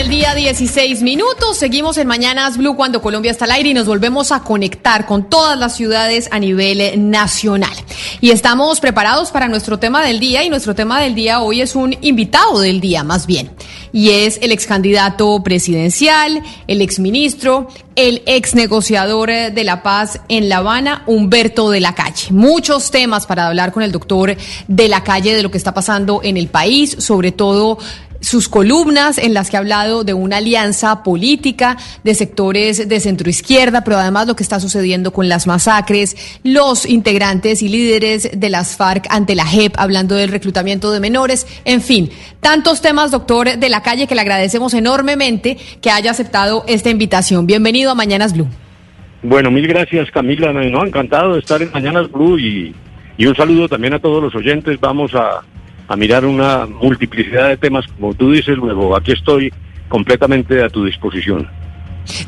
Del día, 16 minutos. Seguimos en Mañanas Blue cuando Colombia está al aire y nos volvemos a conectar con todas las ciudades a nivel nacional. Y estamos preparados para nuestro tema del día y nuestro tema del día hoy es un invitado del día más bien. Y es el ex candidato presidencial, el ex ministro, el ex negociador de la paz en La Habana, Humberto de la Calle. Muchos temas para hablar con el doctor de la Calle de lo que está pasando en el país, sobre todo sus columnas en las que ha hablado de una alianza política de sectores de centroizquierda, pero además lo que está sucediendo con las masacres, los integrantes y líderes de las FARC ante la JEP, hablando del reclutamiento de menores, en fin, tantos temas, doctor de la calle, que le agradecemos enormemente que haya aceptado esta invitación. Bienvenido a Mañanas Blue. Bueno, mil gracias Camila, no, encantado de estar en Mañanas Blue y, y un saludo también a todos los oyentes. Vamos a a mirar una multiplicidad de temas, como tú dices, luego aquí estoy completamente a tu disposición.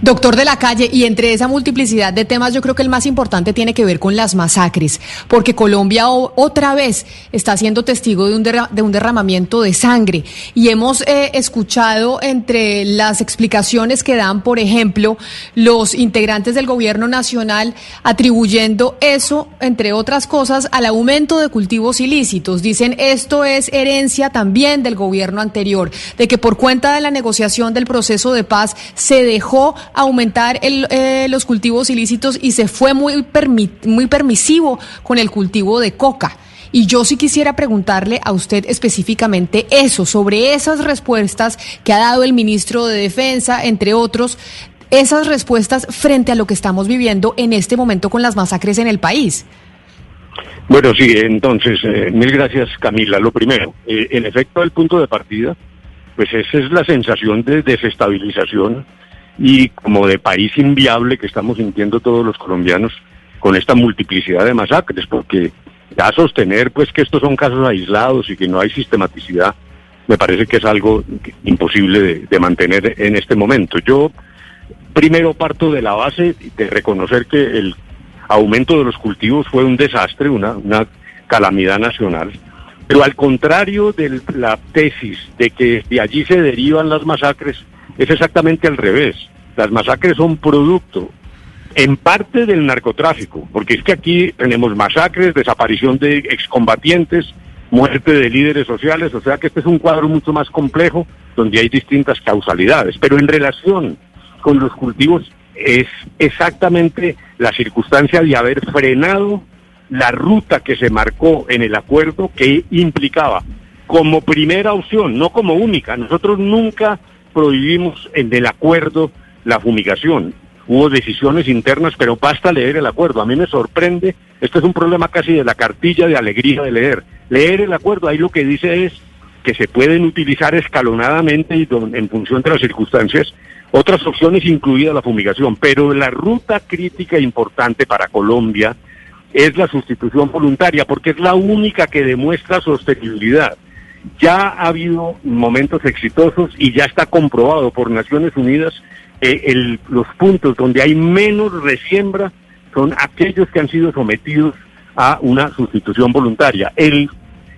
Doctor de la calle, y entre esa multiplicidad de temas, yo creo que el más importante tiene que ver con las masacres, porque Colombia otra vez está siendo testigo de un, de un derramamiento de sangre. Y hemos eh, escuchado entre las explicaciones que dan, por ejemplo, los integrantes del gobierno nacional atribuyendo eso, entre otras cosas, al aumento de cultivos ilícitos. Dicen esto es herencia también del gobierno anterior, de que por cuenta de la negociación del proceso de paz se dejó aumentar el, eh, los cultivos ilícitos y se fue muy, muy permisivo con el cultivo de coca. Y yo sí quisiera preguntarle a usted específicamente eso, sobre esas respuestas que ha dado el ministro de Defensa, entre otros, esas respuestas frente a lo que estamos viviendo en este momento con las masacres en el país. Bueno, sí, entonces, eh, mil gracias Camila. Lo primero, eh, en efecto, el punto de partida, pues esa es la sensación de desestabilización y como de país inviable que estamos sintiendo todos los colombianos con esta multiplicidad de masacres, porque ya sostener pues que estos son casos aislados y que no hay sistematicidad, me parece que es algo imposible de, mantener en este momento. Yo primero parto de la base de reconocer que el aumento de los cultivos fue un desastre, una, una calamidad nacional, pero al contrario de la tesis de que de allí se derivan las masacres, es exactamente al revés. Las masacres son producto en parte del narcotráfico, porque es que aquí tenemos masacres, desaparición de excombatientes, muerte de líderes sociales, o sea que este es un cuadro mucho más complejo donde hay distintas causalidades, pero en relación con los cultivos es exactamente la circunstancia de haber frenado la ruta que se marcó en el acuerdo que implicaba como primera opción, no como única. Nosotros nunca prohibimos en el acuerdo la fumigación. Hubo decisiones internas, pero basta leer el acuerdo. A mí me sorprende, este es un problema casi de la cartilla de alegría de leer. Leer el acuerdo, ahí lo que dice es que se pueden utilizar escalonadamente y en función de las circunstancias otras opciones, incluida la fumigación. Pero la ruta crítica importante para Colombia es la sustitución voluntaria, porque es la única que demuestra sostenibilidad. Ya ha habido momentos exitosos y ya está comprobado por Naciones Unidas eh, los puntos donde hay menos resiembra son aquellos que han sido sometidos a una sustitución voluntaria. El,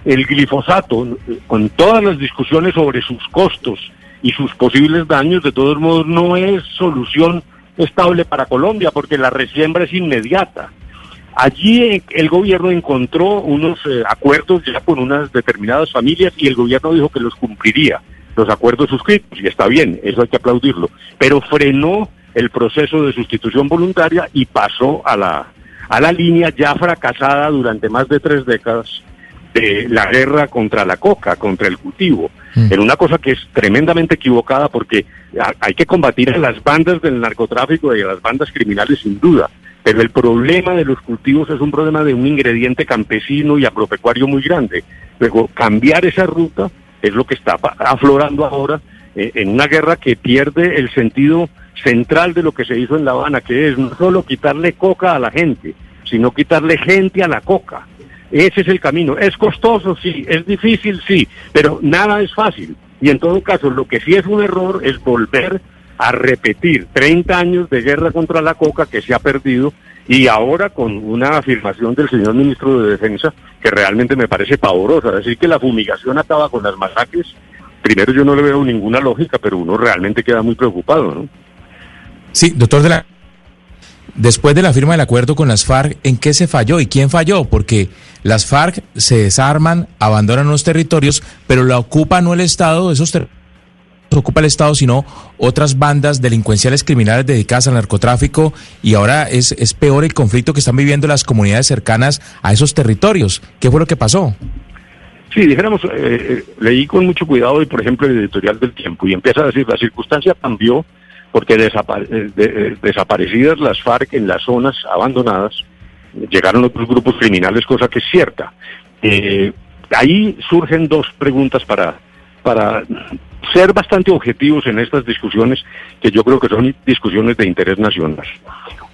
el glifosato, con todas las discusiones sobre sus costos y sus posibles daños, de todos modos no es solución estable para Colombia porque la resiembra es inmediata. Allí el gobierno encontró unos eh, acuerdos ya con unas determinadas familias y el gobierno dijo que los cumpliría, los acuerdos suscritos, y está bien, eso hay que aplaudirlo, pero frenó el proceso de sustitución voluntaria y pasó a la, a la línea ya fracasada durante más de tres décadas de la guerra contra la coca, contra el cultivo. En una cosa que es tremendamente equivocada porque hay que combatir a las bandas del narcotráfico y a las bandas criminales sin duda, pero el problema de los cultivos es un problema de un ingrediente campesino y agropecuario muy grande. Luego, cambiar esa ruta es lo que está aflorando ahora eh, en una guerra que pierde el sentido central de lo que se hizo en La Habana, que es no solo quitarle coca a la gente, sino quitarle gente a la coca. Ese es el camino. Es costoso, sí, es difícil, sí, pero nada es fácil. Y en todo caso, lo que sí es un error es volver a repetir 30 años de guerra contra la coca que se ha perdido y ahora con una afirmación del señor ministro de Defensa que realmente me parece pavorosa, decir que la fumigación acaba con las masacres, primero yo no le veo ninguna lógica, pero uno realmente queda muy preocupado, ¿no? Sí, doctor de la... Después de la firma del acuerdo con las FARC, ¿en qué se falló y quién falló? Porque las FARC se desarman, abandonan los territorios, pero la ocupa no el Estado, esos territorios ocupa el Estado, sino otras bandas delincuenciales criminales dedicadas al narcotráfico y ahora es, es peor el conflicto que están viviendo las comunidades cercanas a esos territorios. ¿Qué fue lo que pasó? Sí, dijéramos, eh, eh, leí con mucho cuidado, y por ejemplo, el editorial del tiempo y empieza a decir, la circunstancia cambió porque eh, desaparecidas las FARC en las zonas abandonadas, llegaron otros grupos criminales, cosa que es cierta. ahí surgen dos preguntas para, para ser bastante objetivos en estas discusiones, que yo creo que son discusiones de interés nacional.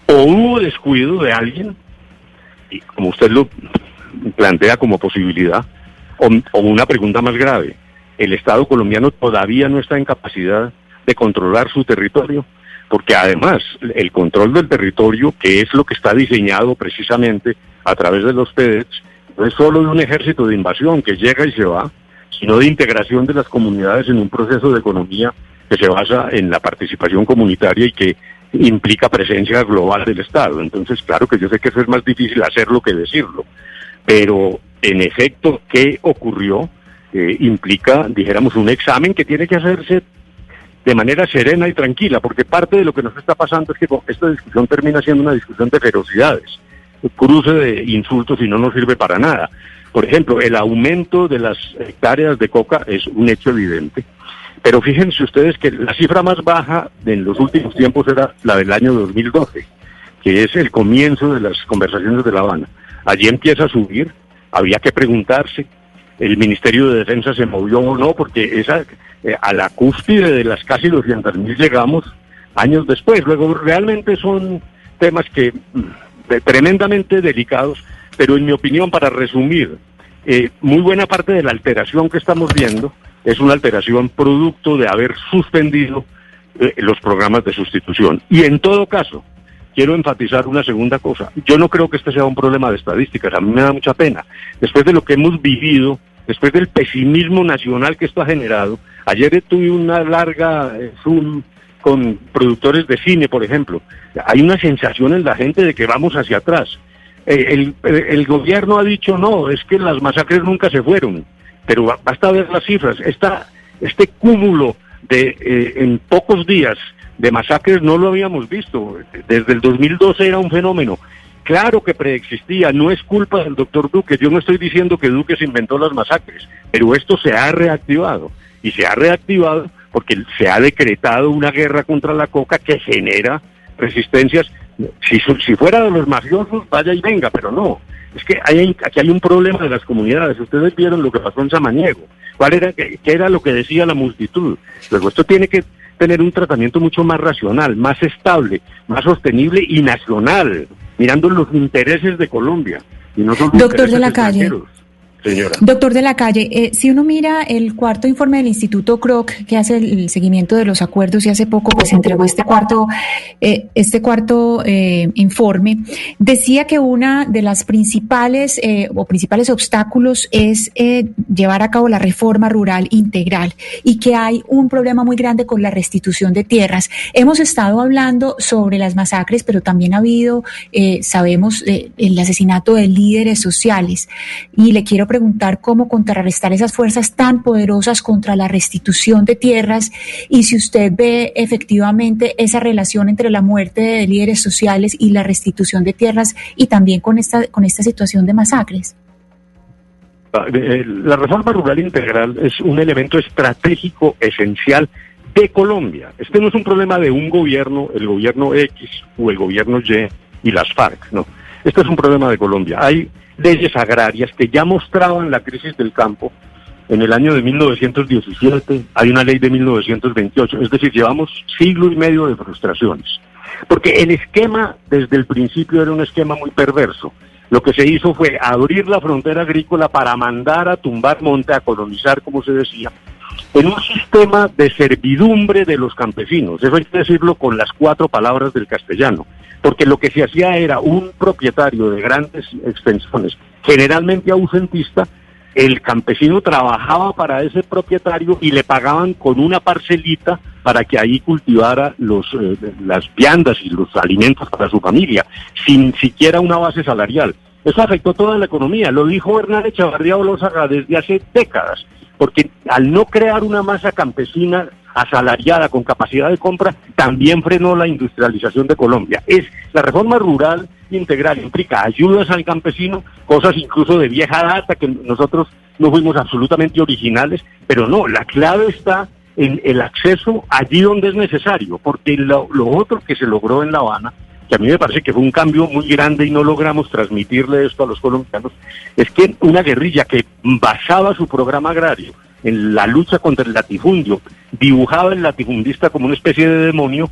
O hubo descuido de alguien, y como usted lo plantea como posibilidad, o, una pregunta más grave, el Estado colombiano todavía no está en capacidad de controlar su territorio, porque además el control del territorio, que es lo que está diseñado precisamente a través de los PEDETs, no es solo de un ejército de invasión que llega y se va, sino de integración de las comunidades en un proceso de economía que se basa en la participación comunitaria y que implica presencia global del Estado. Entonces, claro que yo sé que eso es más difícil hacerlo que decirlo, pero en efecto, ¿qué ocurrió? Eh, implica, dijéramos, un examen que tiene que hacerse de manera serena y tranquila, porque parte de lo que nos está pasando es que esta discusión termina siendo una discusión de ferocidades, cruce de insultos y no nos sirve para nada. Por ejemplo, el aumento de las hectáreas de coca es un hecho evidente, pero fíjense ustedes que la cifra más baja en los últimos tiempos era la del año 2012, que es el comienzo de las conversaciones de La Habana. Allí empieza a subir, había que preguntarse, el Ministerio de Defensa se movió o no, porque esa, eh, a la cúspide de las casi 200.000 llegamos años después. Luego, realmente son temas que mm, tremendamente delicados pero en mi opinión, para resumir, eh, muy buena parte de la alteración que estamos viendo es una alteración producto de haber suspendido eh, los programas de sustitución. Y en todo caso, quiero enfatizar una segunda cosa. Yo no creo que este sea un problema de estadísticas, a mí me da mucha pena. Después de lo que hemos vivido, después del pesimismo nacional que esto ha generado, ayer tuve una larga eh, Zoom con productores de cine, por ejemplo. Hay una sensación en la gente de que vamos hacia atrás. Eh, el, gobierno ha dicho no, es que las masacres nunca se fueron, pero basta ver las cifras. Esta, este cúmulo de eh, en pocos días de masacres no lo habíamos visto. Desde el 2012 era un fenómeno. Claro que preexistía, no es culpa del doctor Duque. Yo no estoy diciendo que Duque se inventó las masacres, pero esto se ha reactivado. Y se ha reactivado porque se ha decretado una guerra contra la coca que genera resistencias si, si fuera de los mafiosos, vaya y venga, pero no. Es que hay, aquí hay un problema de las comunidades. Ustedes vieron lo que pasó en Samaniego. ¿Cuál era, qué, era lo que decía la multitud? Luego esto tiene que tener un tratamiento mucho más racional, más estable, más sostenible y nacional, mirando los intereses de Colombia y no Doctor de la calle. Doctor de la calle, eh, si uno mira el cuarto informe del Instituto Kroc que hace el, seguimiento de los acuerdos y hace poco pues entregó este cuarto, eh, este cuarto eh, informe, decía que una de las principales o principales obstáculos es llevar a cabo la reforma rural integral y que hay un problema muy grande con la restitución de tierras. Hemos estado hablando sobre las masacres, pero también ha habido, sabemos, el asesinato de líderes sociales y le quiero preguntar cómo contrarrestar esas fuerzas tan poderosas contra la restitución de tierras y si usted ve efectivamente esa relación entre la muerte de líderes sociales y la restitución de tierras y también con esta, con esta situación de masacres. Ah, eh, la reforma rural integral es un elemento estratégico esencial de Colombia. Este no es un problema de un gobierno, el gobierno X o el gobierno Y y las FARC, no. Este es un problema de Colombia. Hay leyes agrarias que ya mostraban la crisis del campo. En el año de 1917 hay una ley de 1928, es decir, llevamos siglo y medio de frustraciones. Porque el esquema desde el principio era un esquema muy perverso. Lo que se hizo fue abrir la frontera agrícola para mandar a tumbar monte, a colonizar, como se decía, en un sistema de servidumbre de los campesinos. Eso hay que decirlo con las cuatro palabras del castellano porque lo que se hacía era un propietario de grandes extensiones, generalmente ausentista, el campesino trabajaba para ese propietario y le pagaban con una parcelita para que ahí cultivara los, eh, las viandas y los alimentos para su familia, sin siquiera una base salarial. Eso afectó toda la economía, lo dijo Hernán Echavarría Olózaga desde hace décadas, porque al no crear una masa campesina asalariada con capacidad de compra, también frenó la industrialización de Colombia. Es la reforma rural integral implica ayudas al campesino, cosas incluso de vieja data que nosotros no fuimos absolutamente originales, pero no, la clave está en el acceso allí donde es necesario, porque lo, lo otro que se logró en La Habana que a mí me parece que fue un cambio muy grande y no logramos transmitirle esto a los colombianos, es que una guerrilla que basaba su programa agrario en la lucha contra el latifundio, dibujaba el latifundista como una especie de demonio,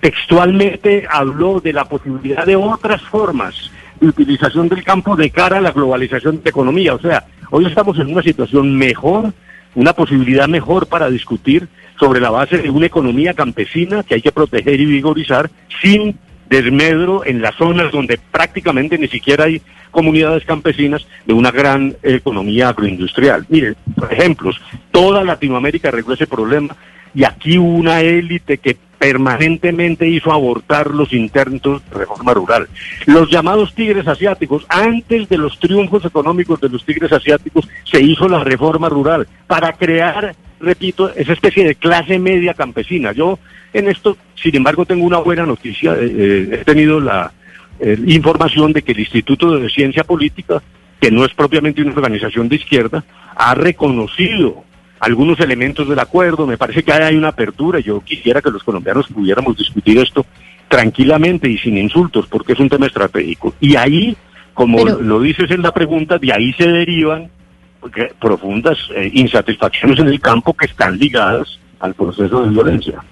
textualmente habló de la posibilidad de otras formas de utilización del campo de cara a la globalización de la economía. O sea, hoy estamos en una situación mejor, una posibilidad mejor para discutir sobre la base de una economía campesina que hay que proteger y vigorizar sin desmedro en las zonas donde prácticamente ni siquiera hay comunidades campesinas de una gran economía agroindustrial. Miren, por ejemplos, toda Latinoamérica arregló ese problema y aquí hubo una élite que permanentemente hizo abortar los intentos de reforma rural. Los llamados tigres asiáticos, antes de los triunfos económicos de los tigres asiáticos, se hizo la reforma rural para crear, repito, esa especie de clase media campesina. Yo en esto, sin embargo, tengo una buena noticia. Eh, eh, he tenido la eh, información de que el Instituto de Ciencia Política, que no es propiamente una organización de izquierda, ha reconocido algunos elementos del acuerdo. Me parece que hay una apertura. Yo quisiera que los colombianos pudiéramos discutir esto tranquilamente y sin insultos, porque es un tema estratégico. Y ahí, como lo dices en la pregunta, de ahí se derivan profundas insatisfacciones en el campo que están ligadas al proceso de violencia.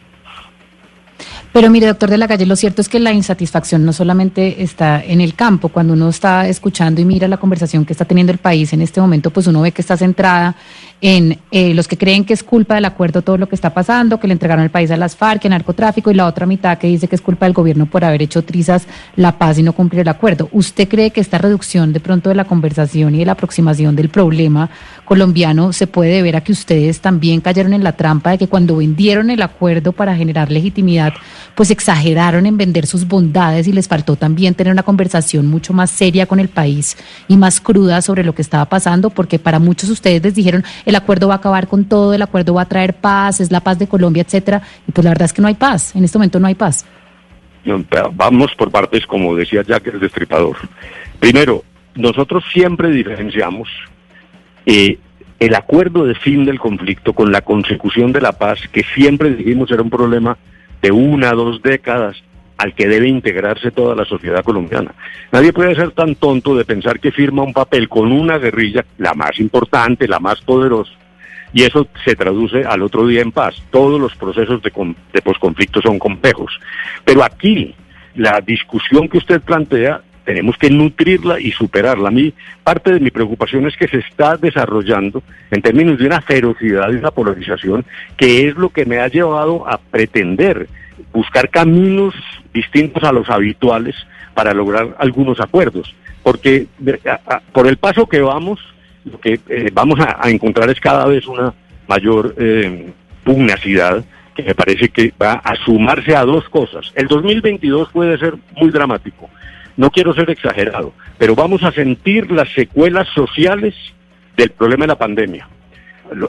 Pero mire, doctor de la calle, lo cierto es que la insatisfacción no solamente está en el campo. Cuando uno está escuchando y mira la conversación que está teniendo el país en este momento, pues uno ve que está centrada en eh, los que creen que es culpa del acuerdo todo lo que está pasando, que le entregaron el país a las FARC, el narcotráfico, y la otra mitad que dice que es culpa del gobierno por haber hecho trizas la paz y no cumplir el acuerdo. ¿Usted cree que esta reducción de pronto de la conversación y de la aproximación del problema colombiano se puede deber a que ustedes también cayeron en la trampa de que cuando vendieron el acuerdo para generar legitimidad, pues exageraron en vender sus bondades y les faltó también tener una conversación mucho más seria con el país y más cruda sobre lo que estaba pasando? Porque para muchos ustedes les dijeron el acuerdo va a acabar con todo, el acuerdo va a traer paz, es la paz de Colombia, etcétera. Y pues la verdad es que no hay paz, en este momento no hay paz. Vamos por partes, como decía Jack el Destripador. Primero, nosotros siempre diferenciamos eh, el acuerdo de fin del conflicto con la consecución de la paz, que siempre dijimos era un problema de una, dos décadas, al que debe integrarse toda la sociedad colombiana. Nadie puede ser tan tonto de pensar que firma un papel con una guerrilla, la más importante, la más poderosa, y eso se traduce al otro día en paz. Todos los procesos de, de posconflicto son complejos. Pero aquí, la discusión que usted plantea tenemos que nutrirla y superarla. A mí parte de mi preocupación es que se está desarrollando en términos de una ferocidad y una polarización que es lo que me ha llevado a pretender buscar caminos distintos a los habituales para lograr algunos acuerdos. Porque por el paso que vamos, lo que eh, vamos a, encontrar es cada vez una mayor eh, pugnacidad que me parece que va a sumarse a dos cosas. El 2022 puede ser muy dramático. No quiero ser exagerado, pero vamos a sentir las secuelas sociales del problema de la pandemia.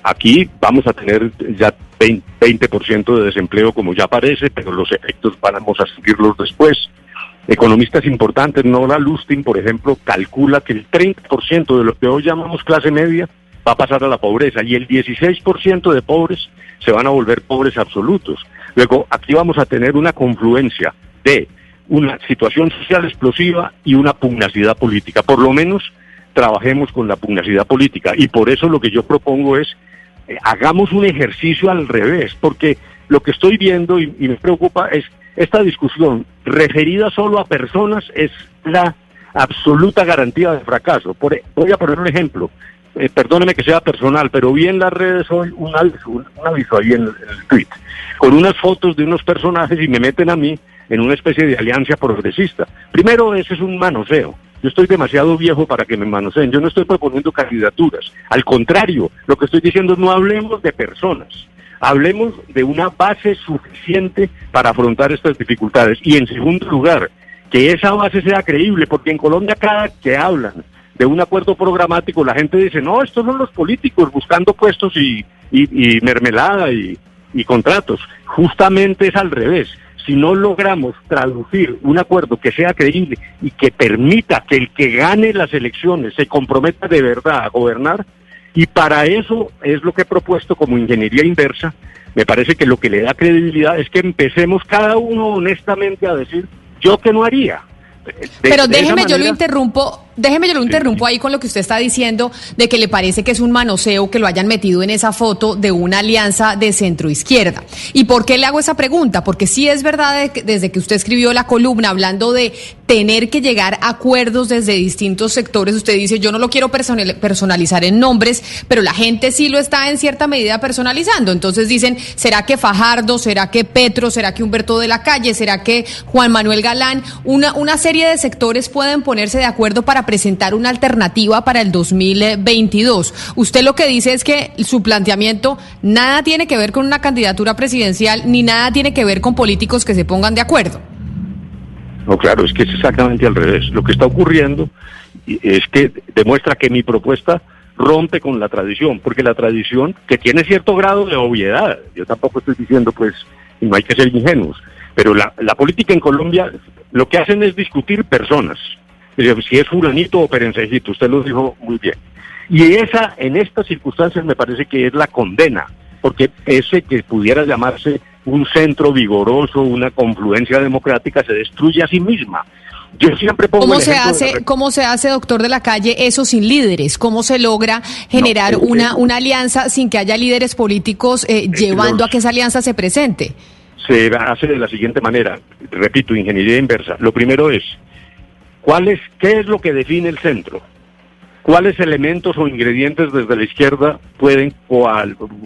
Aquí vamos a tener ya 20% de desempleo como ya parece, pero los efectos vamos a sentirlos después. Economistas importantes, Nora Lustin, por ejemplo, calcula que el 30% de lo que hoy llamamos clase media va a pasar a la pobreza y el 16% de pobres se van a volver pobres absolutos. Luego, aquí vamos a tener una confluencia de una situación social explosiva y una pugnacidad política. Por lo menos trabajemos con la pugnacidad política y por eso lo que yo propongo es eh, hagamos un ejercicio al revés, porque lo que estoy viendo y, me preocupa es esta discusión referida solo a personas es la absoluta garantía de fracaso. Por, e, voy a poner un ejemplo. Eh, perdóneme que sea personal, pero vi en las redes hoy un aviso, un aviso ahí en, el tweet, con unas fotos de unos personajes y me meten a mí en una especie de alianza progresista. Primero, ese es un manoseo. Yo estoy demasiado viejo para que me manoseen. Yo no estoy proponiendo candidaturas. Al contrario, lo que estoy diciendo es no hablemos de personas. Hablemos de una base suficiente para afrontar estas dificultades. Y en segundo lugar, que esa base sea creíble, porque en Colombia cada que hablan de un acuerdo programático, la gente dice, no, estos son los políticos buscando puestos y, mermelada y contratos. Justamente es al revés. Si no logramos traducir un acuerdo que sea creíble y que permita que el que gane las elecciones se comprometa de verdad a gobernar, y para eso es lo que he propuesto como ingeniería inversa, me parece que lo que le da credibilidad es que empecemos cada uno honestamente a decir, yo que no haría. Pero déjeme, yo lo interrumpo, déjeme yo lo interrumpo ahí con lo que usted está diciendo de que le parece que es un manoseo que lo hayan metido en esa foto de una alianza de centro izquierda. ¿Y por qué le hago esa pregunta? Porque sí es verdad desde que usted escribió la columna hablando de tener que llegar a acuerdos desde distintos sectores, usted dice, yo no lo quiero personalizar en nombres, pero la gente sí lo está en cierta medida personalizando. Entonces dicen, ¿será que Fajardo, será que Petro, será que Humberto de la Calle, será que Juan Manuel Galán, una, una serie de sectores pueden ponerse de acuerdo para presentar una alternativa para el 2022. Usted lo que dice es que su planteamiento nada tiene que ver con una candidatura presidencial ni nada tiene que ver con políticos que se pongan de acuerdo. No, claro, es que es exactamente al revés. Lo que está ocurriendo es que demuestra que mi propuesta rompe con la tradición, porque la tradición, que tiene cierto grado de obviedad, yo tampoco estoy diciendo, pues, no hay que ser ingenuos, pero la, la política en Colombia lo que hacen es discutir personas. Si es fulanito o perencejito, usted lo dijo muy bien. Y esa, en estas circunstancias, me parece que es la condena, porque ese que pudiera llamarse un centro vigoroso, una confluencia democrática, se destruye a sí misma. Yo siempre pongo ¿Cómo se hace, cómo se hace, doctor de la calle, eso sin líderes? ¿Cómo se logra generar una, una alianza sin que haya líderes políticos eh, llevando a que esa alianza se presente? se hace de la siguiente manera, repito, ingeniería inversa. Lo primero es, ¿cuál es ¿qué es lo que define el centro? ¿Cuáles elementos o ingredientes desde la izquierda pueden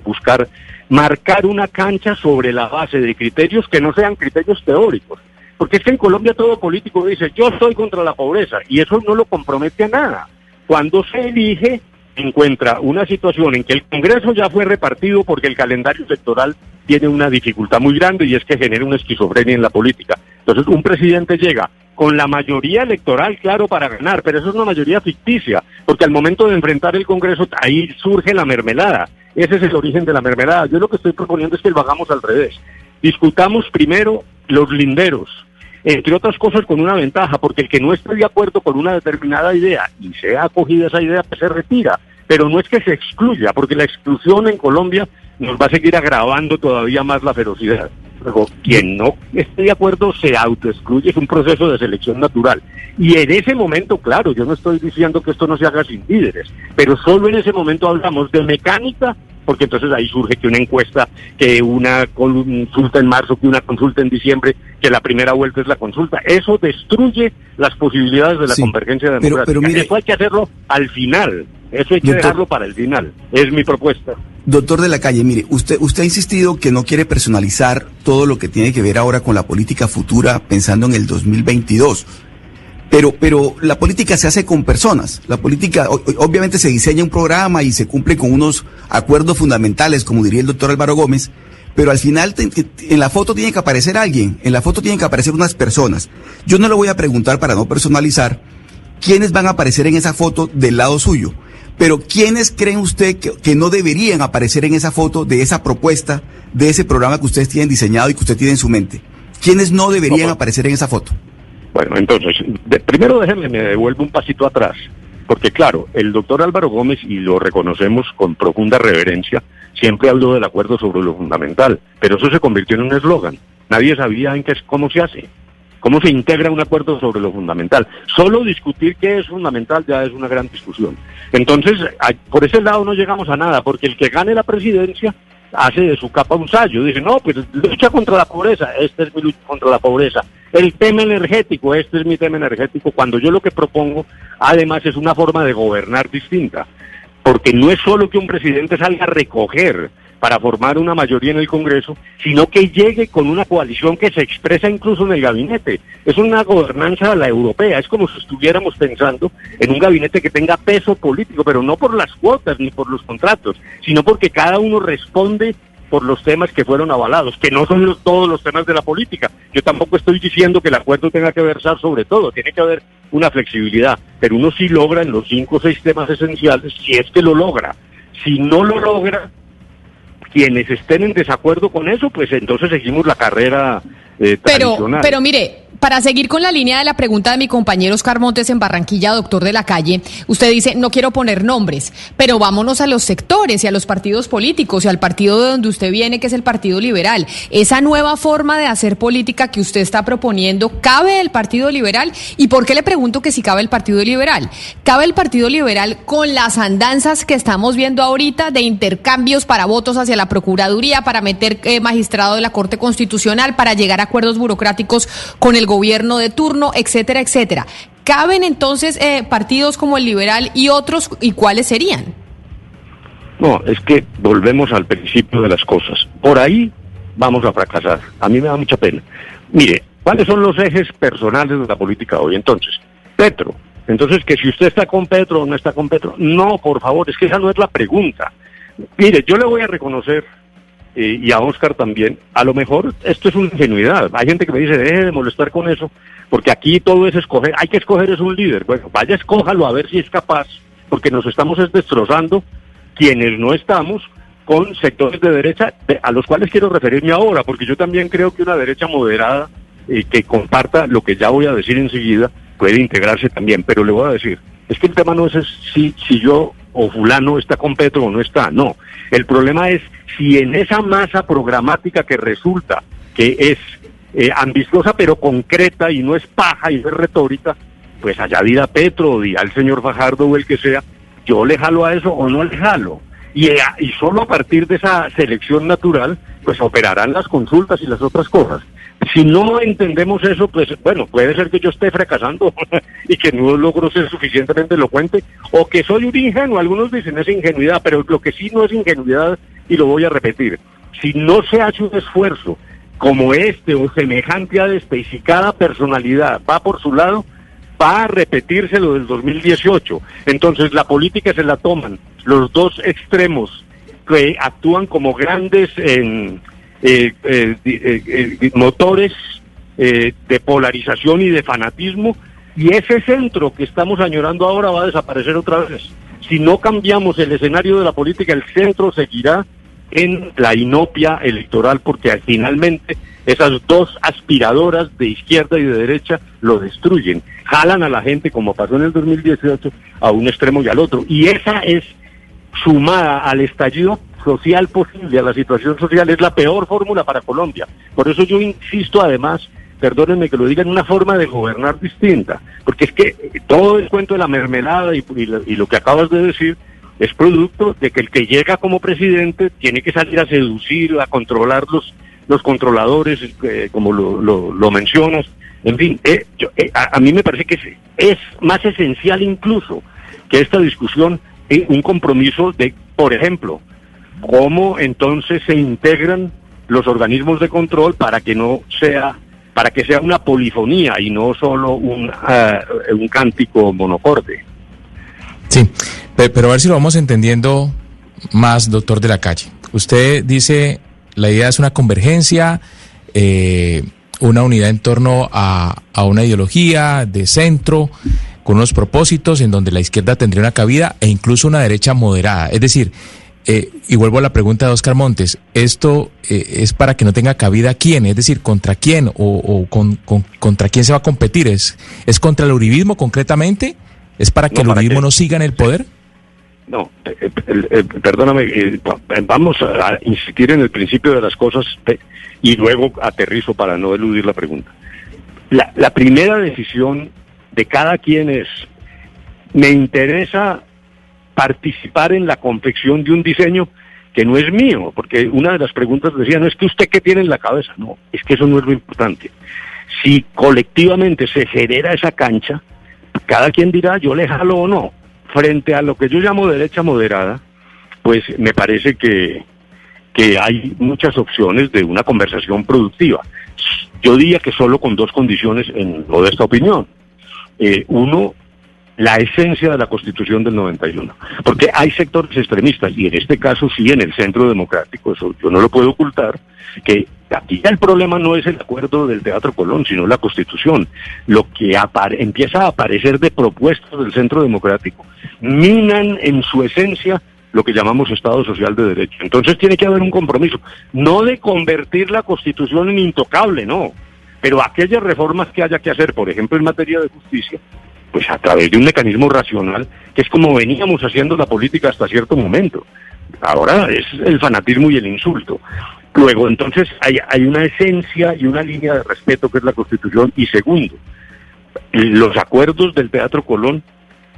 buscar marcar una cancha sobre la base de criterios que no sean criterios teóricos? Porque es que en Colombia todo político dice, yo estoy contra la pobreza, y eso no lo compromete a nada. Cuando se elige, encuentra una situación en que el Congreso ya fue repartido porque el calendario electoral tiene una dificultad muy grande y es que genera una esquizofrenia en la política. Entonces un presidente llega con la mayoría electoral, claro, para ganar, pero eso es una mayoría ficticia, porque al momento de enfrentar el Congreso ahí surge la mermelada. Ese es el origen de la mermelada. Yo lo que estoy proponiendo es que lo hagamos al revés. Discutamos primero los linderos, entre otras cosas con una ventaja, porque el que no esté de acuerdo con una determinada idea y sea acogida esa idea, pues se retira. Pero no es que se excluya, porque la exclusión en Colombia nos va a seguir agravando todavía más la ferocidad. Luego, quien no esté de acuerdo se autoexcluye, es un proceso de selección natural. Y en ese momento, claro, yo no estoy diciendo que esto no se haga sin líderes, pero solo en ese momento hablamos de mecánica porque entonces ahí surge que una encuesta, que una consulta en marzo, que una consulta en diciembre, que la primera vuelta es la consulta. Eso destruye las posibilidades de la convergencia democrática. Pero, mire, eso hay que hacerlo al final. Eso hay que dejarlo para el final. Es mi propuesta. Doctor de la calle, mire, usted, usted ha insistido que no quiere personalizar todo lo que tiene que ver ahora con la política futura pensando en el 2022. Pero, pero la política se hace con personas. La política, obviamente se diseña un programa y se cumple con unos acuerdos fundamentales, como diría el doctor Álvaro Gómez, pero al final en la foto tiene que aparecer alguien, en la foto tienen que aparecer unas personas. Yo no le voy a preguntar para no personalizar quiénes van a aparecer en esa foto del lado suyo, pero quiénes creen usted que, no deberían aparecer en esa foto de esa propuesta, de ese programa que ustedes tienen diseñado y que usted tiene en su mente. ¿Quiénes no deberían aparecer en esa foto? Bueno, entonces, primero déjenme, me devuelvo un pasito atrás, porque claro, el doctor Álvaro Gómez, y lo reconocemos con profunda reverencia, siempre habló del acuerdo sobre lo fundamental, pero eso se convirtió en un eslogan. Nadie sabía en qué, cómo se hace, cómo se integra un acuerdo sobre lo fundamental. Solo discutir qué es fundamental ya es una gran discusión. Entonces, por ese lado no llegamos a nada, porque el que gane la presidencia hace de su capa un sallo. Dice, no, pues lucha contra la pobreza, esta es mi lucha contra la pobreza. El tema energético, este es mi tema energético, cuando yo lo que propongo, además, es una forma de gobernar distinta. Porque no es solo que un presidente salga a recoger para formar una mayoría en el Congreso, sino que llegue con una coalición que se expresa incluso en el gabinete. Es una gobernanza a la europea, es como si estuviéramos pensando en un gabinete que tenga peso político, pero no por las cuotas ni por los contratos, sino porque cada uno responde por los temas que fueron avalados, que no son todos los temas de la política. Yo tampoco estoy diciendo que el acuerdo tenga que versar sobre todo, tiene que haber una flexibilidad, pero uno sí logra en los cinco o seis temas esenciales, si es que lo logra. Si no lo logra, quienes estén en desacuerdo con eso, pues entonces seguimos la carrera eh, pero, Pero mire, para seguir con la línea de la pregunta de mi compañero Oscar Montes en Barranquilla, doctor de la calle, usted dice, no quiero poner nombres, pero vámonos a los sectores y a los partidos políticos y al partido de donde usted viene, que es el Partido Liberal. Esa nueva forma de hacer política que usted está proponiendo, ¿cabe el Partido Liberal? ¿Y por qué le pregunto que si cabe el Partido Liberal? ¿Cabe el Partido Liberal con las andanzas que estamos viendo ahorita de intercambios para votos hacia la Procuraduría, para meter eh, magistrado de la Corte Constitucional, para llegar a acuerdos burocráticos con el gobierno de turno, etcétera, etcétera. ¿Caben entonces eh, partidos como el liberal y otros y cuáles serían? No, es que volvemos al principio de las cosas. Por ahí vamos a fracasar. A mí me da mucha pena. Mire, ¿cuáles son los ejes personales de la política hoy? Entonces, Petro. Entonces, que si usted está con Petro o no está con Petro. No, por favor, es que esa no es la pregunta. Mire, yo le voy a reconocer eh, y a Oscar también, a lo mejor esto es una ingenuidad. Hay gente que me dice, deje de molestar con eso, porque aquí todo es escoger, hay que escoger es un líder. Bueno, vaya, escójalo a ver si es capaz, porque nos estamos destrozando quienes no estamos con sectores de derecha, a los cuales quiero referirme ahora, porque yo también creo que una derecha moderada eh, que comparta lo que ya voy a decir enseguida puede integrarse también, pero le voy a decir, es que el tema no es si, si yo o fulano está con Petro o no está, no. El problema es si en esa masa programática que resulta que es eh, ambiciosa pero concreta y no es paja y no es retórica, pues allá dirá Petro dirá el señor Fajardo o el que sea, yo le jalo a eso o no le jalo. Y, eh, y solo a partir de esa selección natural, pues operarán las consultas y las otras cosas. Si no entendemos eso, pues bueno, puede ser que yo esté fracasando y que no logro ser suficientemente elocuente o que soy un ingenuo. Algunos dicen es ingenuidad, pero lo que sí no es ingenuidad, y lo voy a repetir, si no se hace un esfuerzo como este o semejante a este y si cada personalidad va por su lado, va a repetirse lo del 2018. Entonces la política se la toman los dos extremos que actúan como grandes en eh, eh, eh, motores de polarización y de fanatismo, y ese centro que estamos añorando ahora va a desaparecer otra vez. Si no cambiamos el escenario de la política, el centro seguirá en la inopia electoral, porque finalmente esas dos aspiradoras de izquierda y de derecha lo destruyen, jalan a la gente, como pasó en el 2018, a un extremo y al otro. Y esa es sumada al estallido social posible, a la situación social, es la peor fórmula para Colombia. Por eso yo insisto además, perdónenme que lo diga, en una forma de gobernar distinta, porque es que todo el cuento de la mermelada y, lo, que acabas de decir, es producto de que el que llega como presidente tiene que salir a seducir, a controlar los, los controladores, eh, como lo, lo, lo, mencionas. En fin, eh, eh, a, a, mí me parece que es, es, más esencial incluso que esta discusión un compromiso de, por ejemplo, cómo entonces se integran los organismos de control para que no sea para que sea una polifonía y no solo un, uh, un cántico monocorde. Sí, pero a ver si lo vamos entendiendo más, doctor de la calle. Usted dice, la idea es una convergencia, eh, una unidad en torno a, a, una ideología de centro, con unos propósitos en donde la izquierda tendría una cabida e incluso una derecha moderada. Es decir, eh, y vuelvo a la pregunta de Oscar Montes, ¿esto eh, es para que no tenga cabida quién? Es decir, ¿contra quién o, o con, con, contra quién se va a competir? ¿Es, ¿Es contra el uribismo concretamente? ¿Es para que no, el para uribismo que... no siga en el poder? No, eh, eh, perdóname, vamos a insistir en el principio de las cosas y luego aterrizo para no eludir la pregunta. La, la primera decisión de cada quien es, me interesa participar en la confección de un diseño que no es mío, porque una de las preguntas decía, no es que usted qué tiene en la cabeza, no, es que eso no es lo importante. Si colectivamente se genera esa cancha, cada quien dirá, yo le jalo o no. Frente a lo que yo llamo derecha moderada, pues me parece que, que hay muchas opciones de una conversación productiva. Yo diría que solo con dos condiciones en lo de esta opinión. Eh, uno, la esencia de la Constitución del 91. Porque hay sectores extremistas, y en este caso sí en el centro democrático, eso yo no lo puedo ocultar, que aquí el problema no es el acuerdo del Teatro Colón, sino la Constitución. Lo que empieza a aparecer de propuestas del centro democrático minan en su esencia lo que llamamos Estado Social de Derecho. Entonces tiene que haber un compromiso, no de convertir la Constitución en intocable, no, pero aquellas reformas que haya que hacer, por ejemplo, en materia de justicia, pues a través de un mecanismo racional, que es como veníamos haciendo la política hasta cierto momento. Ahora es el fanatismo y el insulto. Luego, entonces, hay, hay una esencia y una línea de respeto que es la Constitución. Y segundo, los acuerdos del Teatro Colón,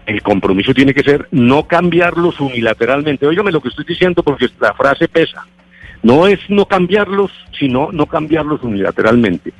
el compromiso tiene que ser no cambiarlos unilateralmente. Óigame lo que estoy diciendo porque la frase pesa. No es no cambiarlos, sino no cambiarlos unilateralmente.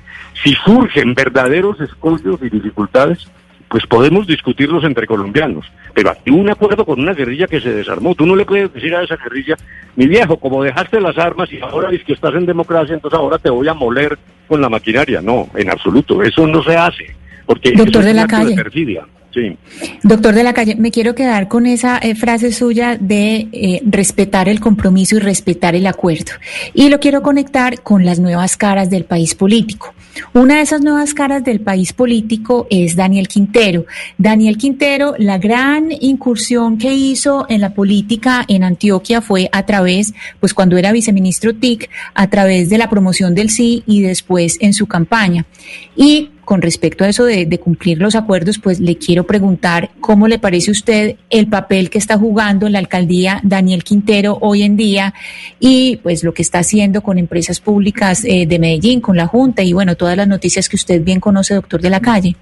Si surgen verdaderos escollos y dificultades, pues podemos discutirlos entre colombianos. Pero aquí un acuerdo con una guerrilla que se desarmó. Tú no le puedes decir a esa guerrilla, mi viejo, como dejaste las armas y ahora dices que estás en democracia, entonces ahora te voy a moler con la maquinaria. No, en absoluto. Eso no se hace. Porque Doctor de es la calle. de perfidia. Sí. Doctor de la calle, me quiero quedar con esa eh, frase suya de eh, respetar el compromiso y respetar el acuerdo. Y lo quiero conectar con las nuevas caras del país político. Una de esas nuevas caras del país político es Daniel Quintero. Daniel Quintero, la gran incursión que hizo en la política en Antioquia fue a través, pues cuando era viceministro TIC, a través de la promoción del sí y después en su campaña. Y con respecto a eso de, cumplir los acuerdos, pues le quiero preguntar cómo le parece a usted el papel que está jugando la alcaldía Daniel Quintero hoy en día y pues lo que está haciendo con empresas públicas eh, de Medellín, con la Junta y bueno, todas las noticias que usted bien conoce, doctor de la calle.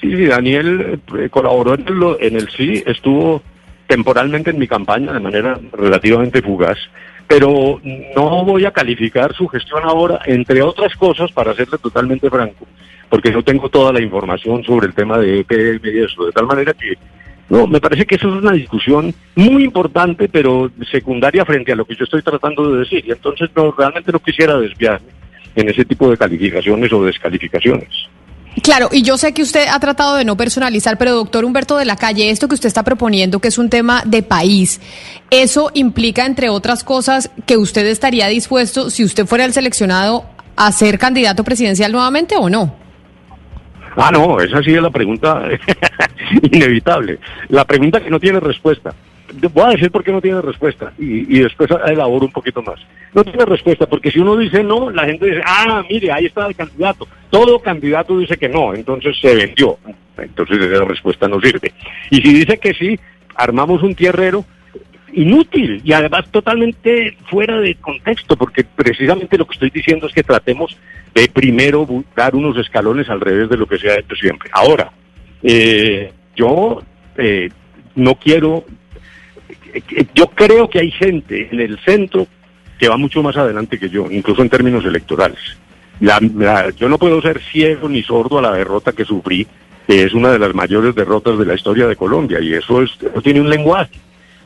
Sí, sí, Daniel eh, colaboró en el, en el sí, estuvo temporalmente en mi campaña de manera relativamente fugaz pero no voy a calificar su gestión ahora, entre otras cosas, para serle totalmente franco, porque no tengo toda la información sobre el tema de EPM y eso, de tal manera que no, me parece que eso es una discusión muy importante, pero secundaria frente a lo que yo estoy tratando de decir, y entonces no, realmente no quisiera desviarme en ese tipo de calificaciones o descalificaciones. Claro, y yo sé que usted ha tratado de no personalizar, pero doctor Humberto de la Calle, esto que usted está proponiendo, que es un tema de país, ¿eso implica, entre otras cosas, que usted estaría dispuesto, si usted fuera el seleccionado, a ser candidato presidencial nuevamente o no? Ah, no, esa sí es la pregunta inevitable. La pregunta que no tiene respuesta. Voy a decir por qué no tiene respuesta y, y, después elaboro un poquito más. No tiene respuesta porque si uno dice no, la gente dice, ah, mire, ahí está el candidato. Todo candidato dice que no, entonces se vendió. Entonces esa respuesta no sirve. Y si dice que sí, armamos un tierrero inútil y además totalmente fuera de contexto, porque precisamente lo que estoy diciendo es que tratemos de primero dar unos escalones al revés de lo que se ha hecho siempre. Ahora, eh, yo eh, no quiero yo creo que hay gente en el centro que va mucho más adelante que yo, incluso en términos electorales. La- yo no puedo ser ciego ni sordo a la derrota que sufrí, que es una de las mayores derrotas de la historia de Colombia, y eso, es, eso tiene un lenguaje.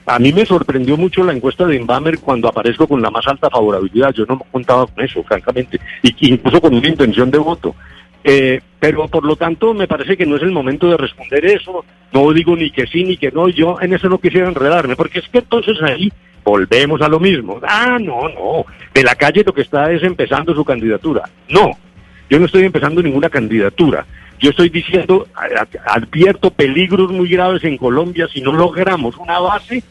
A mí me sorprendió mucho la encuesta de Inbamer cuando aparezco con la más alta favorabilidad. Yo no contaba con eso, francamente, y incluso con una intención de voto. Eh, pero por lo tanto me parece que no es el momento de responder eso. No digo ni que sí ni que no. Yo en eso no quisiera enredarme, porque es que entonces ahí volvemos a lo mismo. Ah, no, no. De la calle lo que está es empezando su candidatura. No, yo no estoy empezando ninguna candidatura. Yo estoy diciendo, advierto peligros muy graves en Colombia si no logramos una base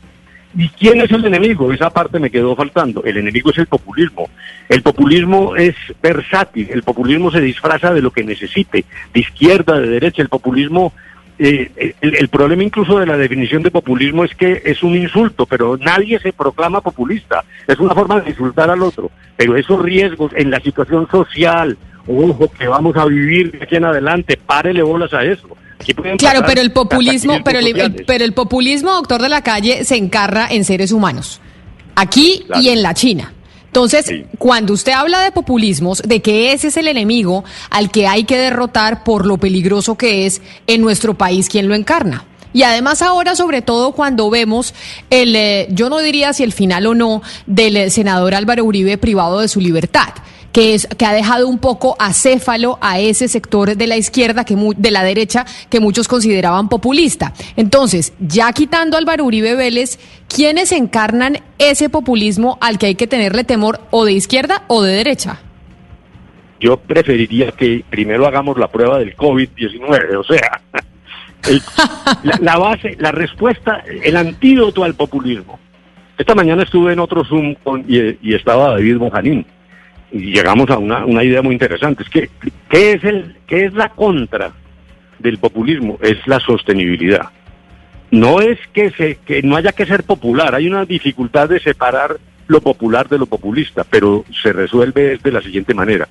¿Y quién es el enemigo? Esa parte me quedó faltando. El enemigo es el populismo. El populismo es versátil. El populismo se disfraza de lo que necesite, de izquierda, de derecha. El populismo, eh, el, el problema incluso de la definición de populismo es que es un insulto, pero nadie se proclama populista. Es una forma de insultar al otro. Pero esos riesgos en la situación social, ojo, que vamos a vivir de aquí en adelante, párele bolas a eso. Aquí pueden Claro, pero el populismo, pero el, pero el populismo, doctor de la calle, se encarra en seres humanos, aquí Claro. y en la China. Entonces, Sí. cuando usted habla de populismos, de que ese es el enemigo al que hay que derrotar por lo peligroso que es en nuestro país, ¿quién lo encarna? Y además ahora, sobre todo cuando vemos el, eh, yo no diría si el final o no, del eh, senador Álvaro Uribe privado de su libertad que es que ha dejado un poco acéfalo a ese sector de la izquierda que de la derecha que muchos consideraban populista. Entonces, ya quitando a Álvaro Uribe Vélez, ¿quiénes encarnan ese populismo al que hay que tenerle temor o de izquierda o de derecha? yo preferiría que primero hagamos la prueba del COVID-19, o sea, la, base, la respuesta, el antídoto al populismo. Esta mañana estuve en otro Zoom con- y, y estaba David Mojanín y llegamos a una, una idea muy interesante. Es que, ¿qué es, el, ¿qué es la contra del populismo? Es la sostenibilidad. No es que, se, que no haya que ser popular, hay una dificultad de separar lo popular de lo populista, pero se resuelve de la siguiente manera.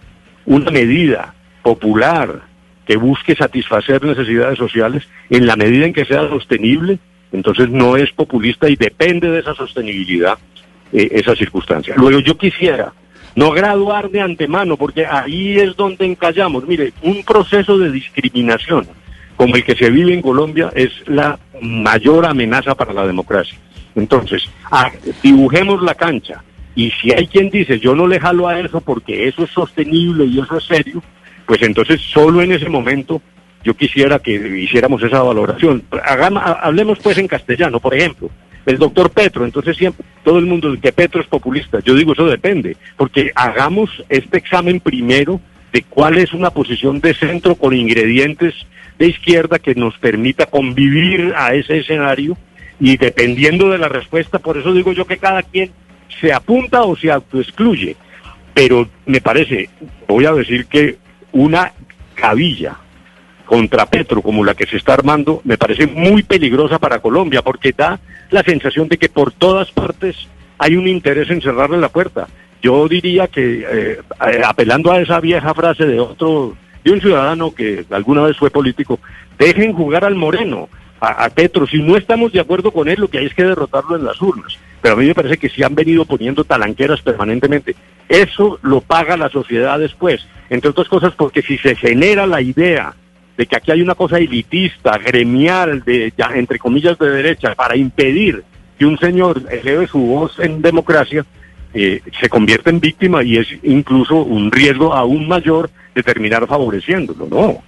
Una medida popular que busque satisfacer necesidades sociales en la medida en que sea sostenible, entonces no es populista y depende de esa sostenibilidad eh, esa circunstancia. Luego yo quisiera no graduar de antemano, porque ahí es donde encallamos. Mire, un proceso de discriminación como el que se vive en Colombia es la mayor amenaza para la democracia. Entonces, dibujemos la cancha. Y si hay quien dice, yo no le jalo a eso porque eso es sostenible y eso es serio, pues entonces solo en ese momento yo quisiera que hiciéramos esa valoración. Hagamos, ha- hablemos pues en castellano, por ejemplo. El doctor Petro, entonces siempre, todo el mundo dice que Petro es populista. Yo digo, eso depende, porque hagamos este examen primero de cuál es una posición de centro con ingredientes de izquierda que nos permita convivir a ese escenario y dependiendo de la respuesta, por eso digo yo que cada quien se apunta o se autoexcluye. Pero me parece, voy a decir que una cabilla contra Petro como la que se está armando me parece muy peligrosa para Colombia porque da la sensación de que por todas partes hay un interés en cerrarle la puerta. Yo diría que eh, eh, apelando a esa vieja frase de otro, de un ciudadano que alguna vez fue político, dejen jugar al moreno, a, a Petro. Si no estamos de acuerdo con él, lo que hay es que derrotarlo en las urnas. Pero a mí me parece que si han venido poniendo talanqueras permanentemente. Eso lo paga la sociedad después. Entre otras cosas porque si se genera la idea de que aquí hay una cosa elitista, gremial, de ya, entre comillas de derecha, para impedir que un señor eleve su voz en democracia, eh, se convierte en víctima y es incluso un riesgo aún mayor de terminar favoreciéndolo, ¿no?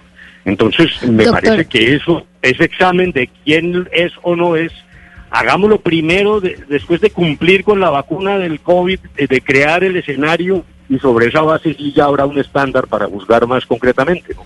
Entonces, me Doctor. parece que eso, ese examen de quién es o no es, hagámoslo primero, de- después de cumplir con la vacuna del COVID, eh, de crear el escenario y sobre esa base sí ya habrá un estándar para juzgar más concretamente, ¿no?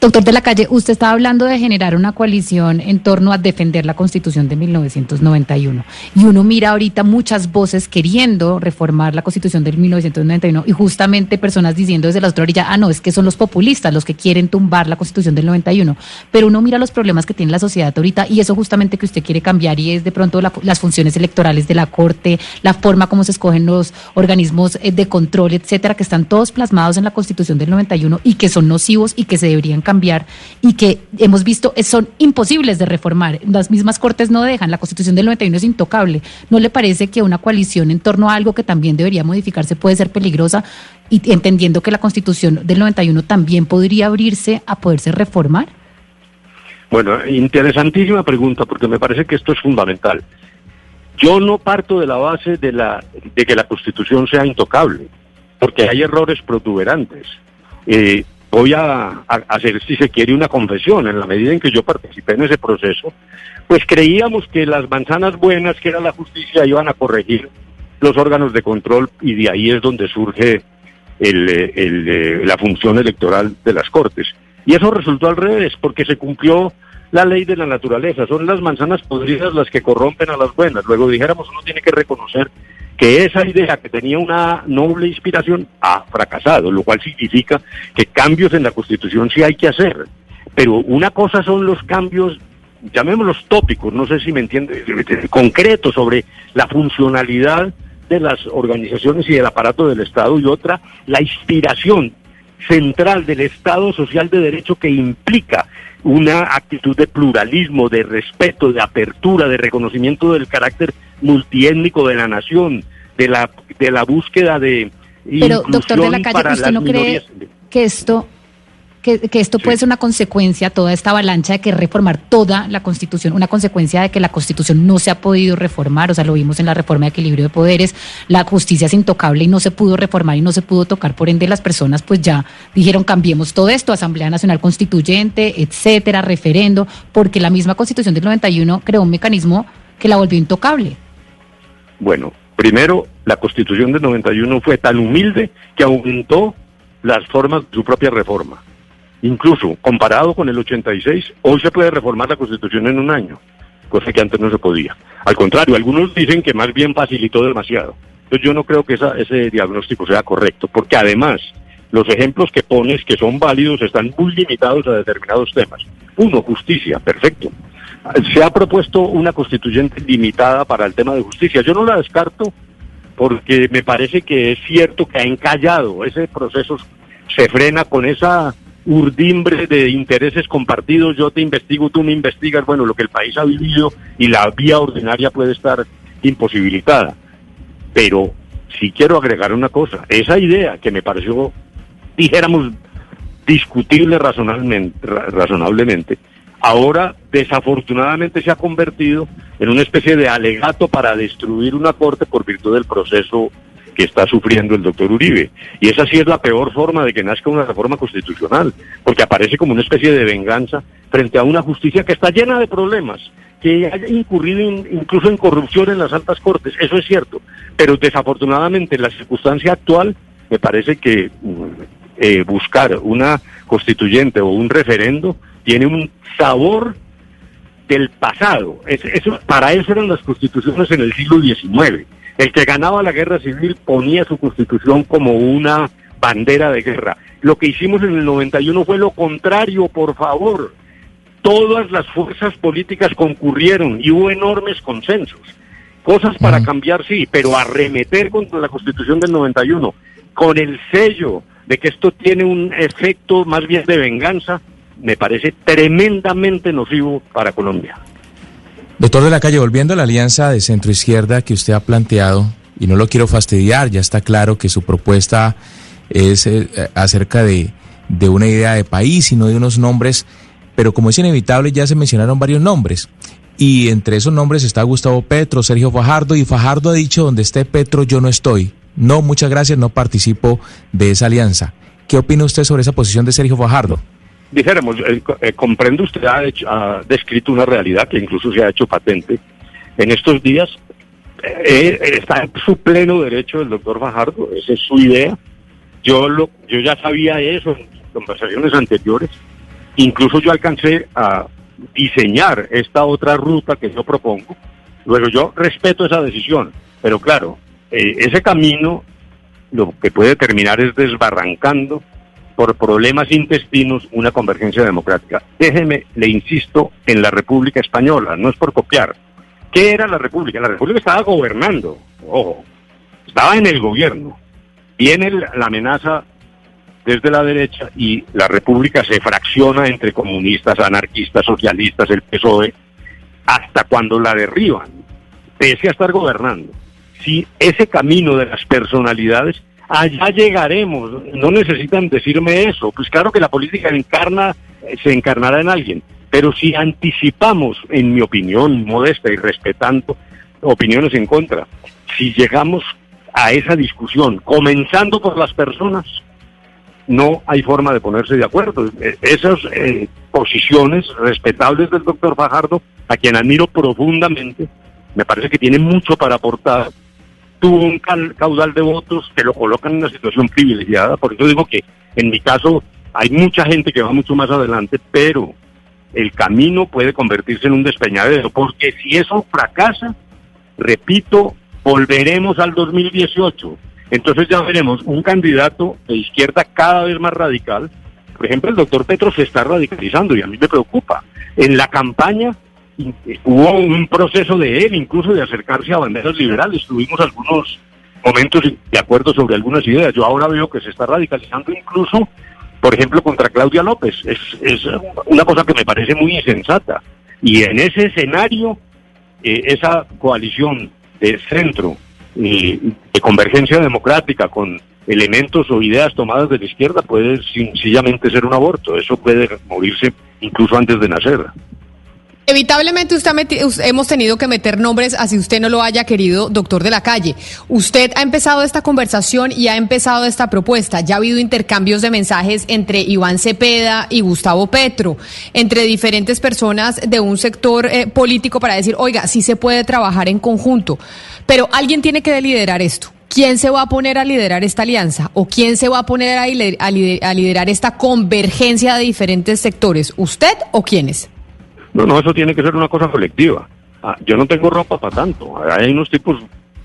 Doctor de la Calle, usted estaba hablando de generar una coalición en torno a defender la Constitución de 1991. Y uno mira ahorita muchas voces queriendo reformar la Constitución de 1991 y justamente personas diciendo desde la otra orilla, ah, no, es que son los populistas los que quieren tumbar la Constitución del 91. Pero uno mira los problemas que tiene la sociedad ahorita y eso justamente que usted quiere cambiar y es de pronto la- las funciones electorales de la Corte, la forma como se escogen los organismos eh, de control, etcétera, que están todos plasmados en la Constitución del 91 y que son nocivos y que se deberían cambiar cambiar y que hemos visto eh, son imposibles de reformar. Las mismas cortes no dejan, la constitución del 91 es intocable. ¿No le parece que una coalición en torno a algo que también debería modificarse puede ser peligrosa y entendiendo que la constitución del 91 también podría abrirse a poderse reformar? Bueno, interesantísima pregunta porque me parece que esto es fundamental. Yo no parto de la base de, la, de que la Constitución sea intocable, porque hay errores protuberantes. Eh, voy a, hacer, si se quiere, una confesión. En la medida en que yo participé en ese proceso, pues creíamos que las manzanas buenas, que era la justicia, iban a corregir los órganos de control y de ahí es donde surge el, el, la función electoral de las Cortes. Y eso resultó al revés, porque se cumplió la ley de la naturaleza. Son las manzanas podridas las que corrompen a las buenas. Luego dijéramos, uno tiene que reconocer que esa idea que tenía una noble inspiración ha fracasado, lo cual significa que cambios en la Constitución sí hay que hacer. Pero una cosa son los cambios, llamémoslos tópicos, no sé si me entiende, concretos sobre la funcionalidad de las organizaciones y del aparato del Estado y otra, la inspiración central del Estado social de derecho que implica una actitud de pluralismo, de respeto, de apertura, de reconocimiento del carácter multiétnico de la nación, de la de la búsqueda de Pero doctor de la calle, ¿usted no cree que esto que, esto puede ser una consecuencia, toda esta avalancha de que reformar toda la Constitución, una consecuencia de que la Constitución no se ha podido reformar, o sea, lo vimos en la reforma de equilibrio de poderes, la justicia es intocable y no se pudo reformar y no se pudo tocar, por ende las personas pues ya dijeron cambiemos todo esto, Asamblea Nacional Constituyente, etcétera, referendo, porque la misma Constitución del 91 creó un mecanismo que la volvió intocable. Bueno, primero, la Constitución del 91 fue tan humilde que aumentó las formas de su propia reforma. Incluso, comparado con el 86, hoy se puede reformar la Constitución en un año, cosa que antes no se podía. Al contrario, algunos dicen que más bien facilitó demasiado. Entonces yo no creo que ese diagnóstico sea correcto, porque además los ejemplos que pones que son válidos están muy limitados a determinados temas. Uno, justicia, perfecto. Se ha propuesto una constituyente limitada para el tema de justicia. Yo no la descarto porque me parece que es cierto que ha encallado ese proceso, se frena con esa urdimbre de intereses compartidos, yo te investigo, tú me investigas, bueno, lo que el país ha vivido y la vía ordinaria puede estar imposibilitada. Pero sí quiero agregar una cosa, esa idea que me pareció, dijéramos, discutible razonablemente, razonablemente ahora desafortunadamente se ha convertido en una especie de alegato para destruir una corte por virtud del proceso que está sufriendo el doctor Uribe. Y esa sí es la peor forma de que nazca una reforma constitucional, porque aparece como una especie de venganza frente a una justicia que está llena de problemas, que haya incurrido incluso en corrupción en las altas cortes, eso es cierto, pero desafortunadamente en la circunstancia actual me parece que mm, eh, buscar una constituyente o un referendo tiene un sabor del pasado. eso, para eso eran las constituciones en el siglo XIX el que ganaba la guerra civil ponía su constitución como una bandera de guerra. Lo que hicimos en el 91 fue lo contrario, por favor. Todas las fuerzas políticas concurrieron y hubo enormes consensos. Cosas para cambiar, sí, pero arremeter contra la constitución del 91 con el sello de que esto tiene un efecto más bien de venganza, me parece tremendamente nocivo para Colombia. Doctor de la Calle, volviendo a la alianza de centro izquierda que usted ha planteado, y no lo quiero fastidiar, ya está claro que su propuesta es eh, acerca de, de una idea de país y no de unos nombres, pero como es inevitable ya se mencionaron varios nombres. Y entre esos nombres está Gustavo Petro, Sergio Fajardo, y Fajardo ha dicho, donde esté Petro yo no estoy. No, muchas gracias, no participo de esa alianza. ¿Qué opina usted sobre esa posición de Sergio Fajardo? Dijéramos, eh, eh, comprendo usted ha, descrito una realidad que incluso se ha hecho patente. En estos días eh, está en su pleno derecho el doctor Fajardo, esa es su idea. Yo, lo, yo ya sabía eso en conversaciones anteriores. Incluso yo alcancé a diseñar esta otra ruta que yo propongo. Luego yo respeto esa decisión, pero claro, ese camino lo que puede terminar es desbarrancando por problemas intestinos una convergencia democrática. Déjeme, le insisto, en la República Española, no es por copiar. ¿Qué era la República? La República estaba gobernando, ojo, estaba en el gobierno. Viene la amenaza desde la derecha y la República se fracciona entre comunistas, anarquistas, socialistas, el PSOE, hasta cuando la derriban, pese a estar gobernando. Si ese camino de las personalidades, allá llegaremos, no necesitan decirme eso, pues claro que la política encarna, eh, se encarnará en alguien, pero si anticipamos, en mi opinión modesta y respetando opiniones en contra, si llegamos a esa discusión, comenzando por las personas, no hay forma de ponerse de acuerdo. E- Esas eh, posiciones respetables del doctor Fajardo, a quien admiro profundamente, me parece que tiene mucho para aportar, tuvo un caudal de votos que lo colocan en una situación privilegiada, por eso digo que en mi caso hay mucha gente que va mucho más adelante, pero el camino puede convertirse en un despeñadero, porque si eso fracasa, repito, volveremos al 2018. Entonces ya veremos un candidato de izquierda cada vez más radical. Por ejemplo, el doctor Petro se está radicalizando y a mí me preocupa. En la campaña hubo un proceso de él, incluso de acercarse a banderas liberales. Tuvimos algunos momentos de acuerdo sobre algunas ideas. Yo ahora veo que se está radicalizando incluso, por ejemplo, contra Claudia López. Es, es una cosa que me parece muy insensata. Y en ese escenario, eh, esa coalición de centro, eh, de convergencia democrática con elementos o ideas tomadas de la izquierda puede sencillamente ser un aborto. Eso puede morirse incluso antes de nacer. Evitablemente usted hemos tenido que meter nombres así usted no lo haya querido, doctor de la calle. Usted ha empezado esta conversación y ha empezado esta propuesta. Ya ha habido intercambios de mensajes entre Iván Cepeda y Gustavo Petro, entre diferentes personas de un sector eh, político para decir, oiga, sí se puede trabajar en conjunto. Pero alguien tiene que liderar esto. ¿Quién se va a poner a liderar esta alianza? ¿O quién se va a poner a liderar esta convergencia de diferentes sectores? ¿Usted o quiénes? No, no, eso tiene que ser una cosa colectiva. Ah, yo no tengo ropa para tanto. Hay unos tipos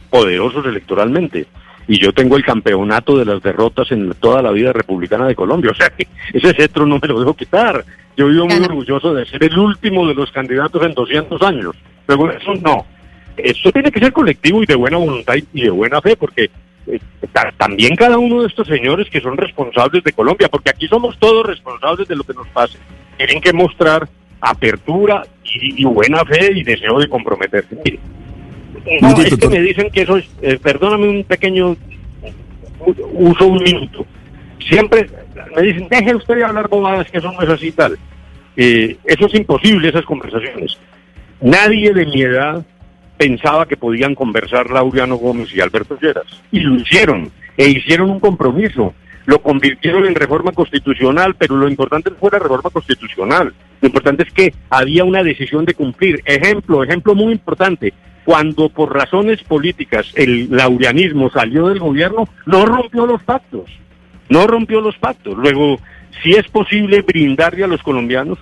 poderosos electoralmente. Y yo tengo el campeonato de las derrotas en toda la vida republicana de Colombia. O sea que ese cetro no me lo dejo quitar. Yo vivo muy orgulloso de ser el último de los candidatos en 200 años. Pero eso no. Eso tiene que ser colectivo y de buena voluntad y de buena fe, porque eh, ta- también cada uno de estos señores que son responsables de Colombia, porque aquí somos todos responsables de lo que nos pase, tienen que mostrar apertura y, y buena fe y deseo de comprometerse. Mire, no, es que me dicen que eso es, eh, perdóname un pequeño uso un minuto. Siempre me dicen, deje usted de hablar bobadas, que eso no es así y tal. Eh, eso es imposible, esas conversaciones. Nadie de mi edad pensaba que podían conversar Laureano Gómez y Alberto Lleras. Y lo hicieron, e hicieron un compromiso. Lo convirtieron en reforma constitucional, pero lo importante no fue la reforma constitucional. Lo importante es que había una decisión de cumplir. Ejemplo, ejemplo muy importante. Cuando por razones políticas el laureanismo salió del gobierno, no rompió los pactos. No rompió los pactos. Luego, si es posible brindarle a los colombianos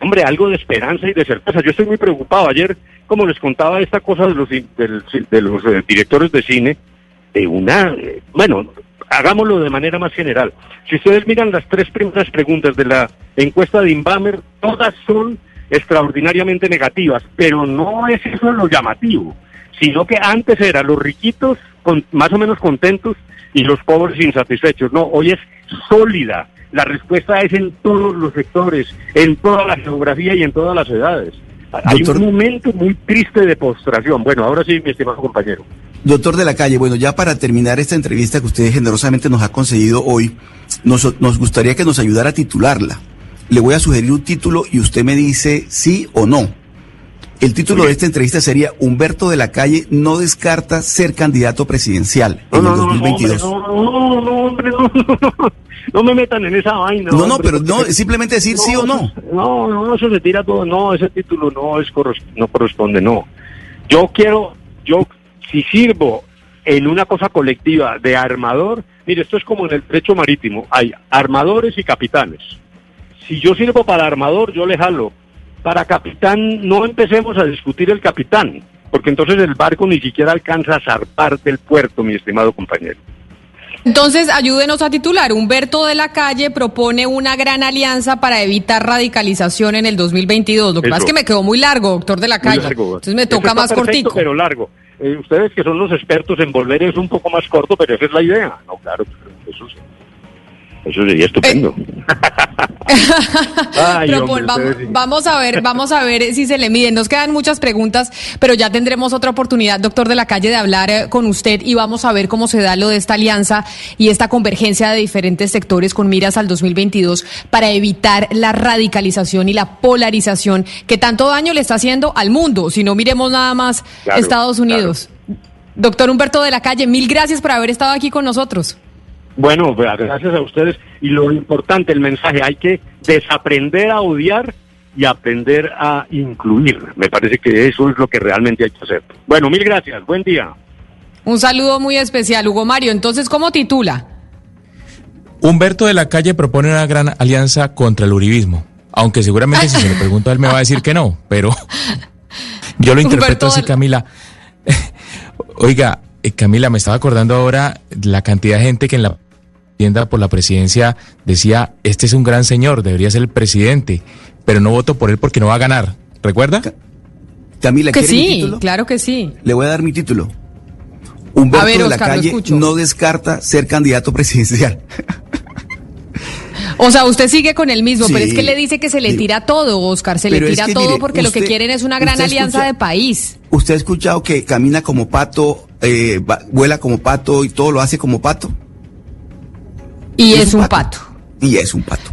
hombre, algo de esperanza y de certeza. Yo estoy muy preocupado. Ayer, como les contaba esta cosa de los, del- de los eh, directores de cine, de una, eh, bueno, hagámoslo de manera más general. Si ustedes miran las tres primeras preguntas de la encuesta de Inbamer, todas son extraordinariamente negativas, pero no es eso lo llamativo, sino que antes era los riquitos con, más o menos contentos y los pobres insatisfechos. No, hoy es sólida. La respuesta es en todos los sectores, en toda la geografía y en todas las edades. Hay Doctor- un momento muy triste de postración. Bueno, ahora sí, mi estimado compañero. Doctor de la calle, bueno, ya para terminar esta entrevista que usted generosamente nos ha concedido hoy, nos, nos gustaría que nos ayudara a titularla. Le voy a sugerir un título y usted me dice sí o no. El título de esta entrevista sería Humberto de la Calle no descarta ser candidato presidencial en el no, 2022. No, no, no, hombre, no, no, no, me metan en esa vaina. No, no, pero no, simplemente decir sí o no. No, no, eso se tira todo. No, ese título no es no corresponde, no. Yo quiero, yo si sirvo en una cosa colectiva de armador, mire, esto es como en el trecho marítimo, hay armadores y capitanes. Si yo sirvo para armador, yo le jalo. Para capitán, no empecemos a discutir el capitán, porque entonces el barco ni siquiera alcanza a zarpar del puerto, mi estimado compañero. Entonces, ayúdenos a titular. Humberto de la Calle propone una gran alianza para evitar radicalización en el 2022. Lo que pasa es que me quedó muy largo, doctor de la Calle. Entonces me toca más perfecto, cortico. pero largo. Eh, ustedes que son los expertos en volver es un poco más corto, pero esa es la idea. No, claro, eso. Eso sería estupendo. Ay, hombre, vamos, a ver, vamos a ver si se le miden. Nos quedan muchas preguntas, pero ya tendremos otra oportunidad, doctor de la calle, de hablar eh, con usted y vamos a ver cómo se da lo de esta alianza y esta convergencia de diferentes sectores con miras al 2022 para evitar la radicalización y la polarización que tanto daño le está haciendo al mundo. Si no miremos nada más Claro, Estados Unidos. Doctor Humberto de la calle, mil gracias por haber estado aquí con nosotros. Bueno, gracias a ustedes. Y lo importante, el mensaje, hay que desaprender a odiar y aprender a incluir. Me parece que eso es lo que realmente hay que hacer. Bueno, mil gracias. Buen día. Un saludo muy especial, Hugo Mario. Entonces, ¿cómo titula? Humberto de la Calle propone una gran alianza contra el uribismo. Aunque seguramente si se le pregunta a él me va a decir que no, pero yo lo interpreto Humberto así, Camila. Oiga, eh, Camila, me estaba acordando ahora la cantidad de gente que en la tienda por la presidencia decía, este es un gran señor, debería ser el presidente, pero no voto por él porque no va a ganar. ¿Recuerda? Camila, Que ¿quiere mi sí, título? claro que sí. Le voy a dar mi título. Humberto A ver, de la Oscar, lo Calle no descarta ser candidato presidencial. O sea, usted sigue con el mismo, pero Sí, es que le dice que se le sí. tira todo, Oscar, se le es tira que, todo mire, porque lo que quieren es una gran alianza escucha- de país. ¿Usted ha escuchado que camina como pato, eh, va- vuela como pato y todo lo hace como pato? Y es, un pato. Y es un pato.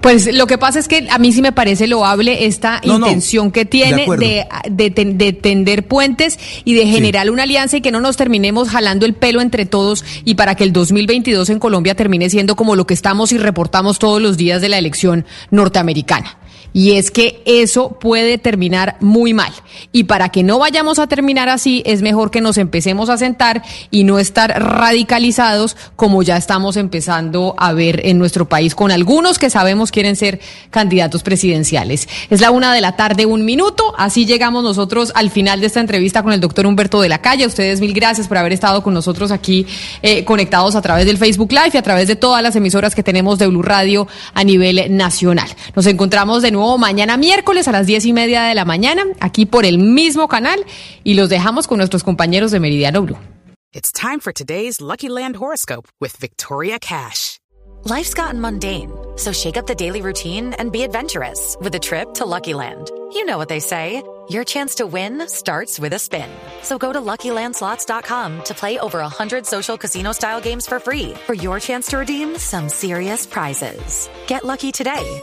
Pues lo que pasa es que a mí sí me parece loable esta No, no, intención que tiene de tender puentes y de generar una alianza y que no nos terminemos jalando el pelo entre todos y para que el 2022 en Colombia termine siendo como lo que estamos y reportamos todos los días de la elección norteamericana. Y es que eso puede terminar muy mal. Y para que no vayamos a terminar así, es mejor que nos empecemos a sentar y no estar radicalizados como ya estamos empezando a ver en nuestro país con algunos que sabemos quieren ser candidatos presidenciales. Es la una de la tarde, un minuto. Así llegamos nosotros al final de esta entrevista con el doctor Humberto de la Calle. Ustedes mil gracias por haber estado con nosotros aquí eh, conectados a través del Facebook Live y a través de todas las emisoras que tenemos de Blue Radio a nivel nacional. Nos encontramos de nuevo mañana miércoles a las diez y media de la mañana aquí por el mismo canal y los dejamos con nuestros compañeros de Meridiano Blue. It's time for today's Lucky Land horoscope with Victoria Cash. Life's gotten mundane, so shake up the daily routine and be adventurous with a trip to Lucky Land. You know what they say. Your chance to win starts with a spin. So go to LuckyLandSlots.com to play over 100 social casino-style games for free for your chance to redeem some serious prizes. Get lucky today